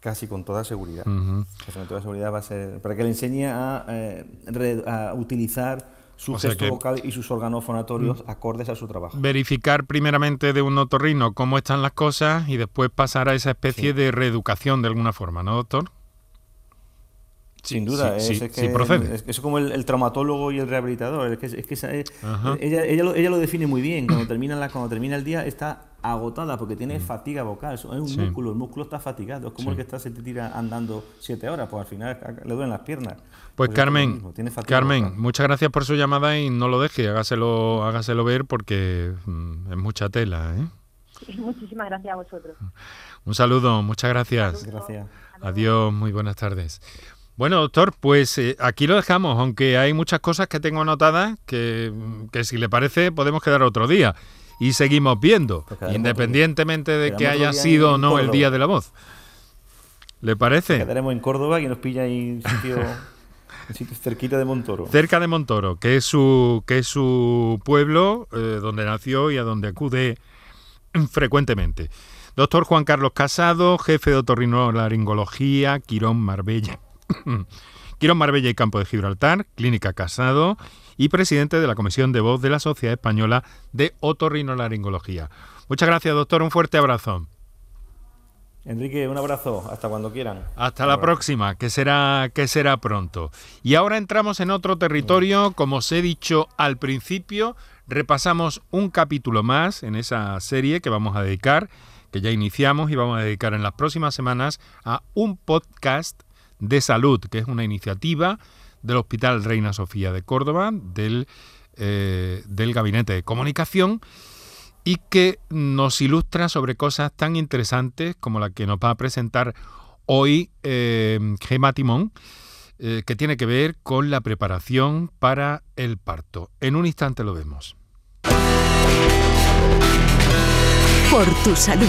Casi con toda seguridad. Casi con toda seguridad va a ser. Para que le enseñe a, eh, a utilizar su gesto vocal y sus órganos fonatorios acordes a su trabajo. Verificar primeramente de un otorrino cómo están las cosas y después pasar a esa especie de reeducación de alguna forma, ¿no, doctor? Sin duda, es, que, procede. Es, como el, traumatólogo y el rehabilitador. Es que, es que ella, ella, lo, ella, lo, define muy bien. Cuando termina, la, cuando termina el día está agotada porque tiene mm. fatiga vocal. Es un músculo, el músculo está fatigado. Es como el que está, se te tira andando siete horas, pues al final le duelen las piernas. Pues, pues Carmen, Carmen, muchas gracias por su llamada y no lo deje, hágaselo, hágaselo ver porque mm, es mucha tela. ¿eh? Muchísimas gracias a vosotros. Un saludo, muchas gracias. Gracias. Adiós, muy buenas tardes. Bueno, doctor, pues eh, aquí lo dejamos, aunque hay muchas cosas que tengo anotadas que, que si le parece podemos quedar otro día y seguimos viendo, independientemente de que haya sido o no el Día de la Voz. ¿Le parece? Quedaremos en Córdoba y nos pilla ahí en sitio, [LAUGHS] sitio cerquita de Montoro. Cerca de Montoro, que es su, que es su pueblo eh, donde nació y a donde acude [CLEARS THROAT] frecuentemente. Doctor Juan Carlos Casado, jefe de otorrinolaringología, Quirón Marbella. [CLEARS THROAT] Quirón Marbella y Campo de Gibraltar, Clínica Casado y presidente de la Comisión de Voz de la Sociedad Española de Otorrinolaringología. Muchas gracias, doctor. Un fuerte abrazo. Enrique, un abrazo, hasta cuando quieran. Hasta la próxima, que será, que será pronto. Y ahora entramos en otro territorio, como os he dicho al principio, repasamos un capítulo más en esa serie que vamos a dedicar, que ya iniciamos y vamos a dedicar en las próximas semanas a un podcast de salud, que es una iniciativa del Hospital Reina Sofía de Córdoba, del, eh, del Gabinete de Comunicación, y que nos ilustra sobre cosas tan interesantes como la que nos va a presentar hoy eh, Gema Timón, eh, que tiene que ver con la preparación para el parto. En un instante lo vemos. Por tu salud.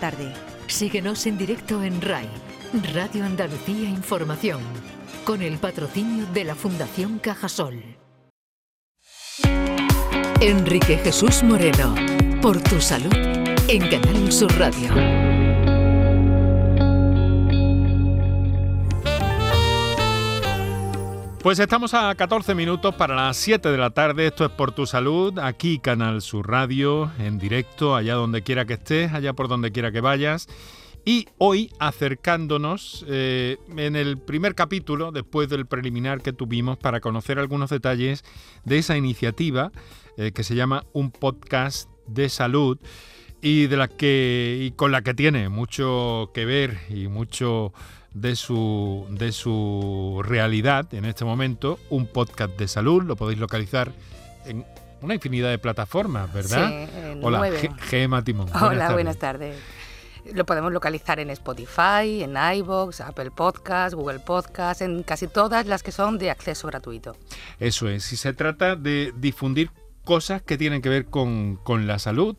tarde. Síguenos en directo en RAI, Radio Andalucía Información, con el patrocinio de la Fundación Cajasol. Enrique Jesús Moreno, por tu salud, en Canal Sur Radio. Pues estamos a 14 minutos para las 7 de la tarde. Esto es por tu salud, aquí Canal Sur Radio, en directo, allá donde quiera que estés, allá por donde quiera que vayas. Y hoy acercándonos eh, en el primer capítulo, después del preliminar que tuvimos, para conocer algunos detalles de esa iniciativa eh, que se llama Un podcast de salud y de la que y con la que tiene mucho que ver y mucho de su de su realidad en este momento, un podcast de salud, lo podéis localizar en una infinidad de plataformas, ¿verdad? Sí, Hola, Gema Timón. Hola, buenas tardes. Lo podemos localizar en Spotify, en iVoox, Apple Podcasts, Google Podcasts, en casi todas las que son de acceso gratuito. Eso es, si se trata de difundir cosas que tienen que ver con, con la salud.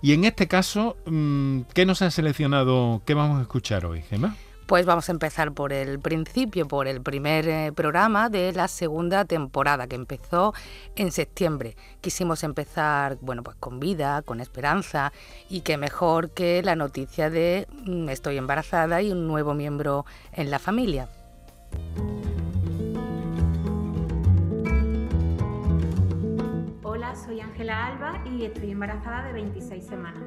Y en este caso, mm, ¿qué nos han seleccionado? ¿Qué vamos a escuchar hoy, Gemma? Pues vamos a empezar por el principio, por el primer eh, programa de la segunda temporada que empezó en septiembre. Quisimos empezar, bueno, pues con vida, con esperanza y qué mejor que la noticia de mm, estoy embarazada y un nuevo miembro en la familia. Hola, soy Ángela Alba y estoy embarazada de 26 semanas.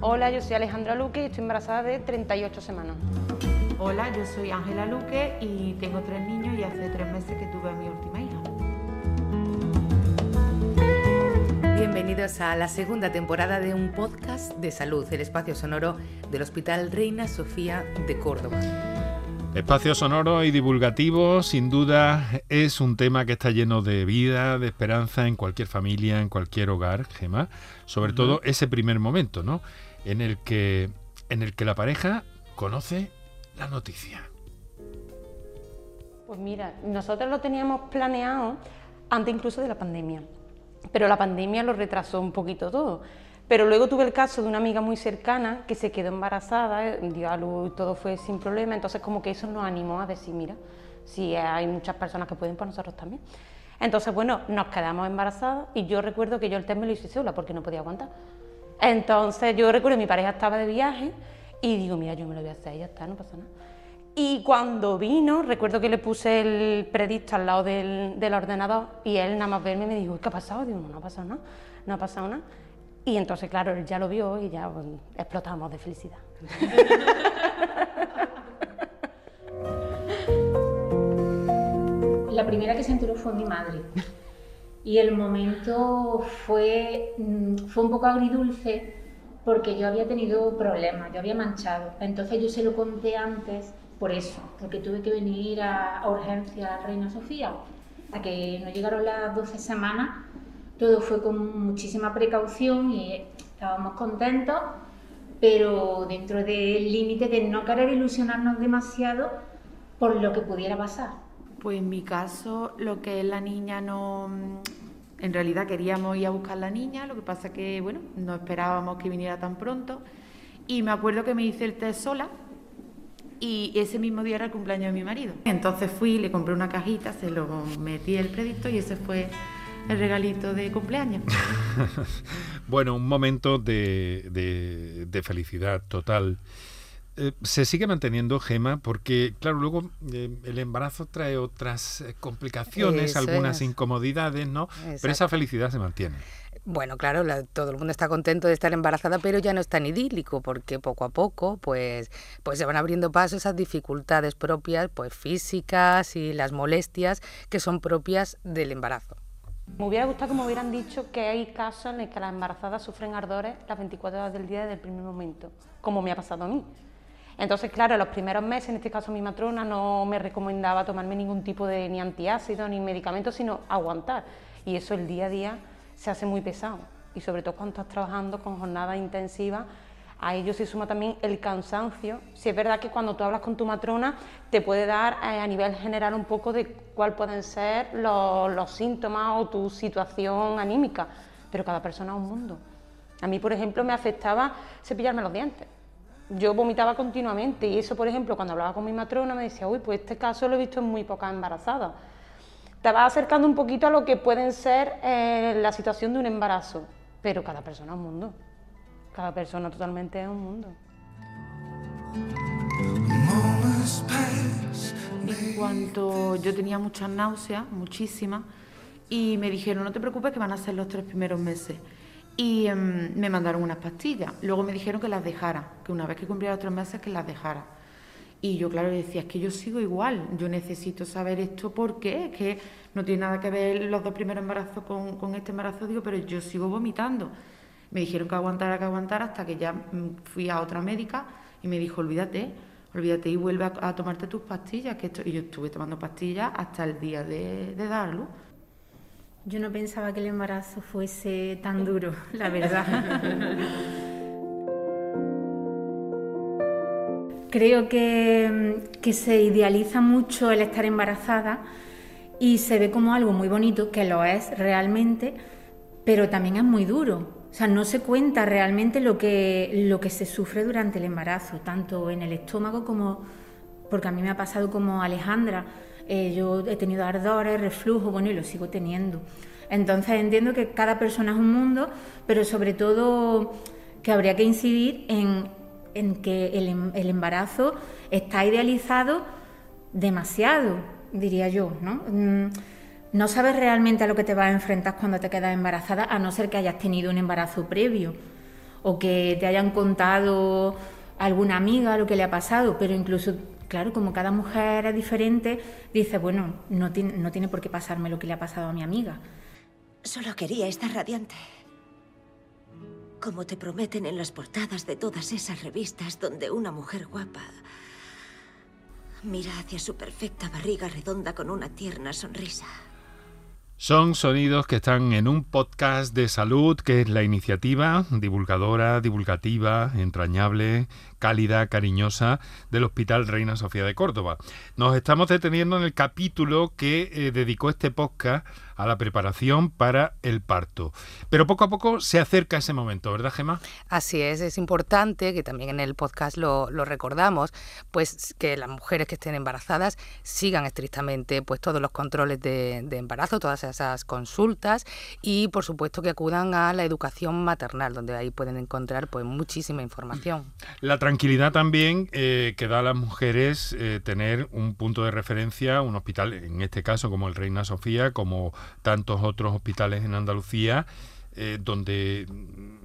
Hola, yo soy Alejandra Luque y estoy embarazada de 38 semanas. Hola, yo soy Ángela Luque y tengo tres niños y hace tres meses que tuve a mi última hija. Bienvenidos a la segunda temporada de un podcast de salud, el espacio sonoro del Hospital Reina Sofía de Córdoba. Espacio sonoro y divulgativo, sin duda, es un tema que está lleno de vida, de esperanza en cualquier familia, en cualquier hogar, Gema. Sobre todo ese primer momento, ¿no? en el que, en el que la pareja conoce la noticia. Pues mira, nosotros lo teníamos planeado antes incluso de la pandemia, pero la pandemia lo retrasó un poquito todo. Pero luego tuve el caso de una amiga muy cercana que se quedó embarazada, dio a luz y todo fue sin problema, entonces como que eso nos animó a decir, mira, si hay muchas personas que pueden, pues nosotros también. Entonces, bueno, nos quedamos embarazadas y yo recuerdo que yo el test me lo hice sola porque no podía aguantar. Entonces yo recuerdo que mi pareja estaba de viaje y digo, mira, yo me lo voy a hacer, ya está, no pasa nada. Y cuando vino, recuerdo que le puse el predicto al lado del, ordenador y él nada más verme me dijo, ¿qué ha pasado? Digo, no, ha pasado nada, no ha pasado nada. Y entonces, claro, él ya lo vio y ya pues, explotamos de felicidad. La primera que se enteró fue mi madre. Y el momento fue, mm, fue un poco agridulce porque yo había tenido problemas, yo había manchado. Entonces yo se lo conté antes por eso, porque tuve que venir a, urgencia a Reina Sofía. A que no llegaron las 12 semanas, todo fue con muchísima precaución y estábamos contentos, pero dentro del límite de no querer ilusionarnos demasiado por lo que pudiera pasar. Pues en mi caso, lo que es la niña no... En realidad queríamos ir a buscar la niña, lo que pasa que, bueno, no esperábamos que viniera tan pronto. Y me acuerdo que me hice el test sola y ese mismo día era el cumpleaños de mi marido. Entonces fui, le compré una cajita, se lo metí el predicto y ese fue el regalito de cumpleaños. [LAUGHS] bueno, un momento de, de felicidad total. Eh, se sigue manteniendo, Gema, porque, claro, luego eh, el embarazo trae otras eh, complicaciones, algunas incomodidades, ¿no? Pero esa felicidad se mantiene. Bueno, claro, todo el mundo está contento de estar embarazada, pero ya no es tan idílico, porque poco a poco, pues, pues se van abriendo paso esas dificultades propias, pues físicas y las molestias que son propias del embarazo. Me hubiera gustado que me hubieran dicho que hay casos en los que las embarazadas sufren ardores las 24 horas del día desde el primer momento, como me ha pasado a mí. Entonces, claro, los primeros meses, en este caso mi matrona, no me recomendaba tomarme ningún tipo de ni antiácido ni medicamento, sino aguantar. Y eso el día a día se hace muy pesado. Y sobre todo cuando estás trabajando con jornadas intensivas, a ello se suma también el cansancio. Si es verdad que cuando tú hablas con tu matrona te puede dar eh, a nivel general un poco de cuál pueden ser los, síntomas o tu situación anímica, pero cada persona es un mundo. A mí, por ejemplo, me afectaba cepillarme los dientes yo vomitaba continuamente y eso, por ejemplo, cuando hablaba con mi matrona me decía, uy, pues este caso lo he visto en muy pocas embarazadas. Te vas acercando un poquito a lo que pueden ser eh, la situación de un embarazo, pero cada persona es un mundo. Cada persona totalmente es un mundo. En cuanto yo tenía muchas náuseas, muchísimas, y me dijeron, no te preocupes que van a ser los tres primeros meses y em, me mandaron unas pastillas. Luego me dijeron que las dejara, que una vez que cumpliera los tres meses que las dejara. Y yo, claro, decía, es que yo sigo igual, yo necesito saber esto porque es que no tiene nada que ver los dos primeros embarazos con, con este embarazo, digo, pero yo sigo vomitando. Me dijeron que aguantara, que aguantara, hasta que ya mm, fui a otra médica y me dijo, olvídate, olvídate y vuelve a, tomarte tus pastillas. Que esto... Y yo estuve tomando pastillas hasta el día de, de darlo. Yo no pensaba que el embarazo fuese tan duro, [LAUGHS] la verdad. [LAUGHS] creo que, que se idealiza mucho el estar embarazada y se ve como algo muy bonito, que lo es realmente, pero también es muy duro. O sea, no se cuenta realmente lo que, lo que se sufre durante el embarazo, tanto en el estómago como, porque a mí me ha pasado como Alejandra, eh, yo he tenido ardores, reflujo, bueno, y lo sigo teniendo. Entonces entiendo que cada persona es un mundo, pero sobre todo que habría que incidir en, en que el, em, el embarazo está idealizado demasiado, diría yo, ¿no? No sabes realmente a lo que te vas a enfrentar cuando te quedas embarazada, a no ser que hayas tenido un embarazo previo o que te hayan contado alguna amiga lo que le ha pasado, pero incluso, claro, como cada mujer es diferente, dice, bueno, no tiene, no tiene por qué pasarme lo que le ha pasado a mi amiga. Solo quería estar radiante. Como te prometen en las portadas de todas esas revistas donde una mujer guapa mira hacia su perfecta barriga redonda con una tierna sonrisa. Son sonidos que están en un podcast de salud que es la iniciativa divulgadora, divulgativa, entrañable, cálida, cariñosa del Hospital Reina Sofía de Córdoba. Nos estamos deteniendo en el capítulo que eh, dedicó este podcast a la preparación para el parto. Pero poco a poco se acerca ese momento, ¿verdad, Gemma? Así es, es importante que también en el podcast lo, recordamos, pues que las mujeres que estén embarazadas sigan estrictamente pues todos los controles de, de embarazo, todas esas consultas y por supuesto que acudan a la educación maternal, donde ahí pueden encontrar pues muchísima información. La tranquilidad también eh, que da a las mujeres eh, tener un punto de referencia, un hospital, en este caso como el Reina Sofía, como tantos otros hospitales en Andalucía, eh, donde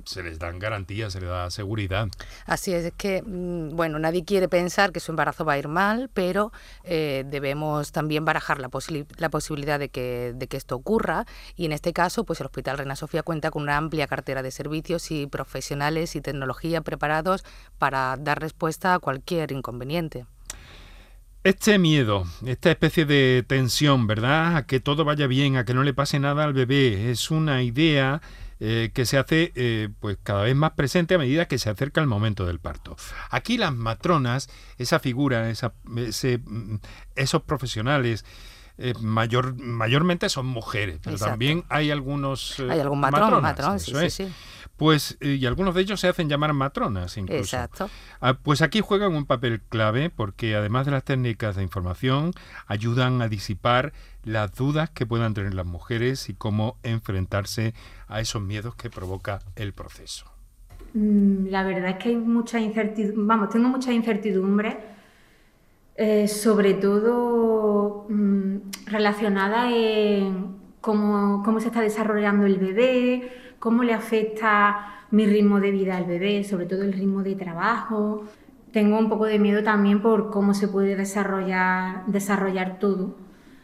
se les dan garantías, se les da seguridad. Así es, es que, mm, bueno, nadie quiere pensar que su embarazo va a ir mal, pero eh, debemos también barajar la, la posibilidad de que, de que esto ocurra y en este caso, pues el Hospital Reina Sofía cuenta con una amplia cartera de servicios y profesionales y tecnología preparados para dar respuesta a cualquier inconveniente. Este miedo, esta especie de tensión, ¿verdad? A que todo vaya bien, a que no le pase nada al bebé, es una idea eh, que se hace eh, pues cada vez más presente a medida que se acerca el momento del parto. Aquí las matronas, esa figura, esa, mm, esos profesionales, eh, mayor, mayormente son mujeres, pero también hay algunos hay algún matrón, matrón, sí, sí, sí. Pues, eh, y algunos de ellos se hacen llamar matronas incluso. Exacto. Ah, pues aquí juegan un papel clave porque además de las técnicas de información, ayudan a disipar las dudas que puedan tener las mujeres y cómo enfrentarse a esos miedos que provoca el proceso. Mm, la verdad es que hay mucha incertidumbre, vamos, tengo mucha incertidumbre, eh, sobre todo mm, relacionada en cómo, cómo se está desarrollando el bebé, cómo le afecta mi ritmo de vida al bebé, sobre todo el ritmo de trabajo. Tengo un poco de miedo también por cómo se puede desarrollar, desarrollar todo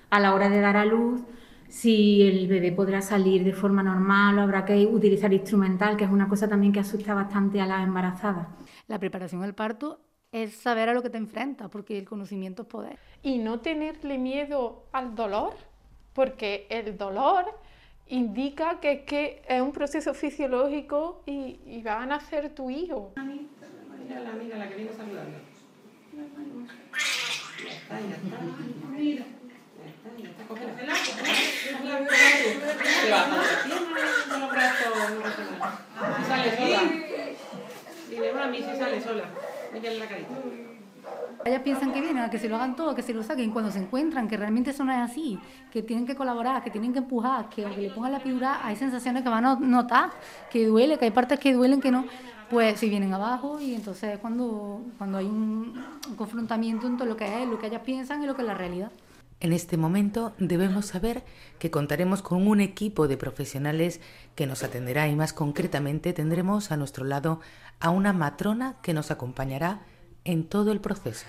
a la hora de dar a luz, si el bebé podrá salir de forma normal o habrá que utilizar instrumental, que es una cosa también que asusta bastante a las embarazadas. La preparación al parto es saber a lo que te enfrentas, porque el conocimiento es poder. Y no tenerle miedo al dolor, porque el dolor indica que, que es un proceso fisiológico y, y va a nacer tu hijo. Mira la amiga, la que viene saludando. Ya está, ya está. Mira. Ya está, ya está. Cógela. Se baja la pierna con los brazos. Y sale sola. Dile, a mí si sale sola. Mírale la carita. Ellas piensan que vienen que se lo hagan todo, que se lo saquen cuando se encuentran, que realmente eso no es así, que tienen que colaborar, que tienen que empujar, que aunque le pongan la epidural hay sensaciones que van a notar, que duele, que hay partes que duelen, que no, pues si vienen abajo y entonces cuando, cuando hay un, un confrontamiento entre lo que es, lo que ellas piensan y lo que es la realidad. En este momento debemos saber que contaremos con un equipo de profesionales que nos atenderá y más concretamente tendremos a nuestro lado a una matrona que nos acompañará en todo el proceso.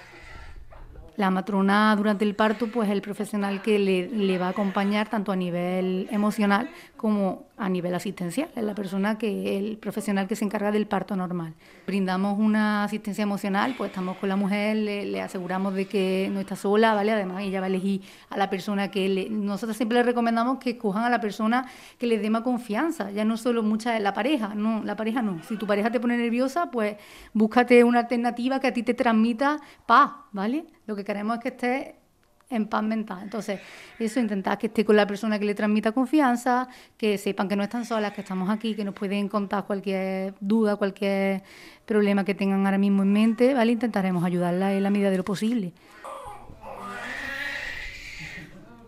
La matrona durante el parto, pues el profesional que le, va a acompañar tanto a nivel emocional como a nivel asistencial, es la persona que, el profesional que se encarga del parto normal. Brindamos una asistencia emocional, pues estamos con la mujer, le, aseguramos de que no está sola, ¿vale? Además ella va a elegir a la persona que le, nosotros siempre le recomendamos que escojan a la persona que les dé más confianza, ya no solo mucha la pareja, no, la pareja no. Si tu pareja te pone nerviosa, pues búscate una alternativa que a ti te transmita paz, ¿vale? Lo que queremos es que estés en paz mental. Entonces, eso, intentar que esté con la persona que le transmita confianza, que sepan que no están solas, que estamos aquí, que nos pueden contar cualquier duda, cualquier problema que tengan ahora mismo en mente, ¿vale? Intentaremos ayudarla en la medida de lo posible.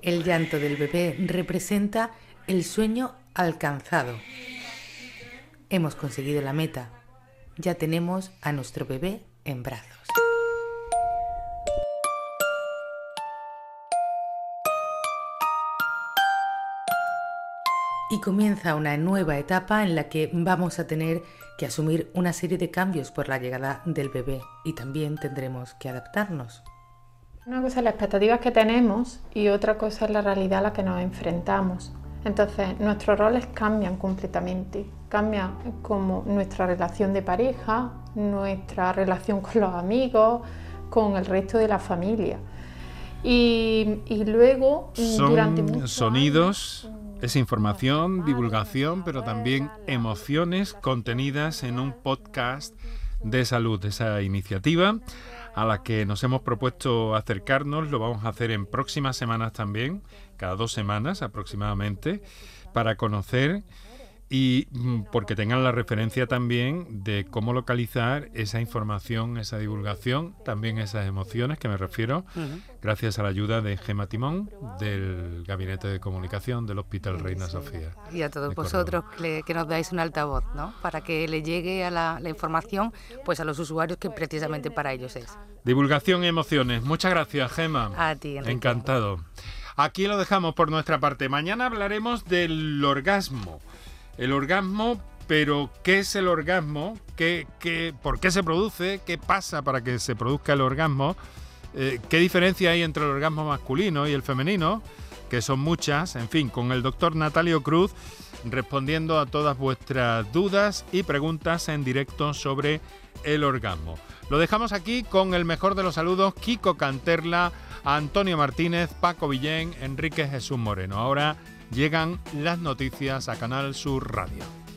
El llanto del bebé representa el sueño alcanzado. Hemos conseguido la meta. Ya tenemos a nuestro bebé en brazos. Y comienza una nueva etapa en la que vamos a tener que asumir una serie de cambios por la llegada del bebé y también tendremos que adaptarnos. Una cosa es las expectativas que tenemos y otra cosa es la realidad a la que nos enfrentamos. Entonces nuestros roles cambian completamente, cambia como nuestra relación de pareja, nuestra relación con los amigos, con el resto de la familia. Y, luego, durante sonidos, es información, divulgación, pero también emociones contenidas en un podcast de salud. Esa iniciativa a la que nos hemos propuesto acercarnos, lo vamos a hacer en próximas semanas también, cada dos semanas aproximadamente, para conocer y mm, porque tengan la referencia también de cómo localizar esa información, esa divulgación, también esas emociones que me refiero, gracias a la ayuda de Gema Timón del Gabinete de Comunicación del Hospital Reina Sofía. Y a todos vosotros que, nos dais un altavoz, ¿no? Para que le llegue a la, la, información pues a los usuarios que precisamente para ellos es. Divulgación y emociones. Muchas gracias, Gema. A ti, Enrique. Encantado. Aquí lo dejamos por nuestra parte. Mañana hablaremos del orgasmo el orgasmo, pero ¿qué es el orgasmo? ¿Qué, qué, por qué se produce? ¿Qué pasa para que se produzca el orgasmo? Eh, ¿Qué diferencia hay entre el orgasmo masculino y el femenino? Que son muchas. En fin, con el doctor Natalio Cruz respondiendo a todas vuestras dudas y preguntas en directo sobre el orgasmo. Lo dejamos aquí con el mejor de los saludos, Kiko Canterla, Antonio Martínez, Paco Villén, Enrique Jesús Moreno. Ahora llegan las noticias a Canal Sur Radio.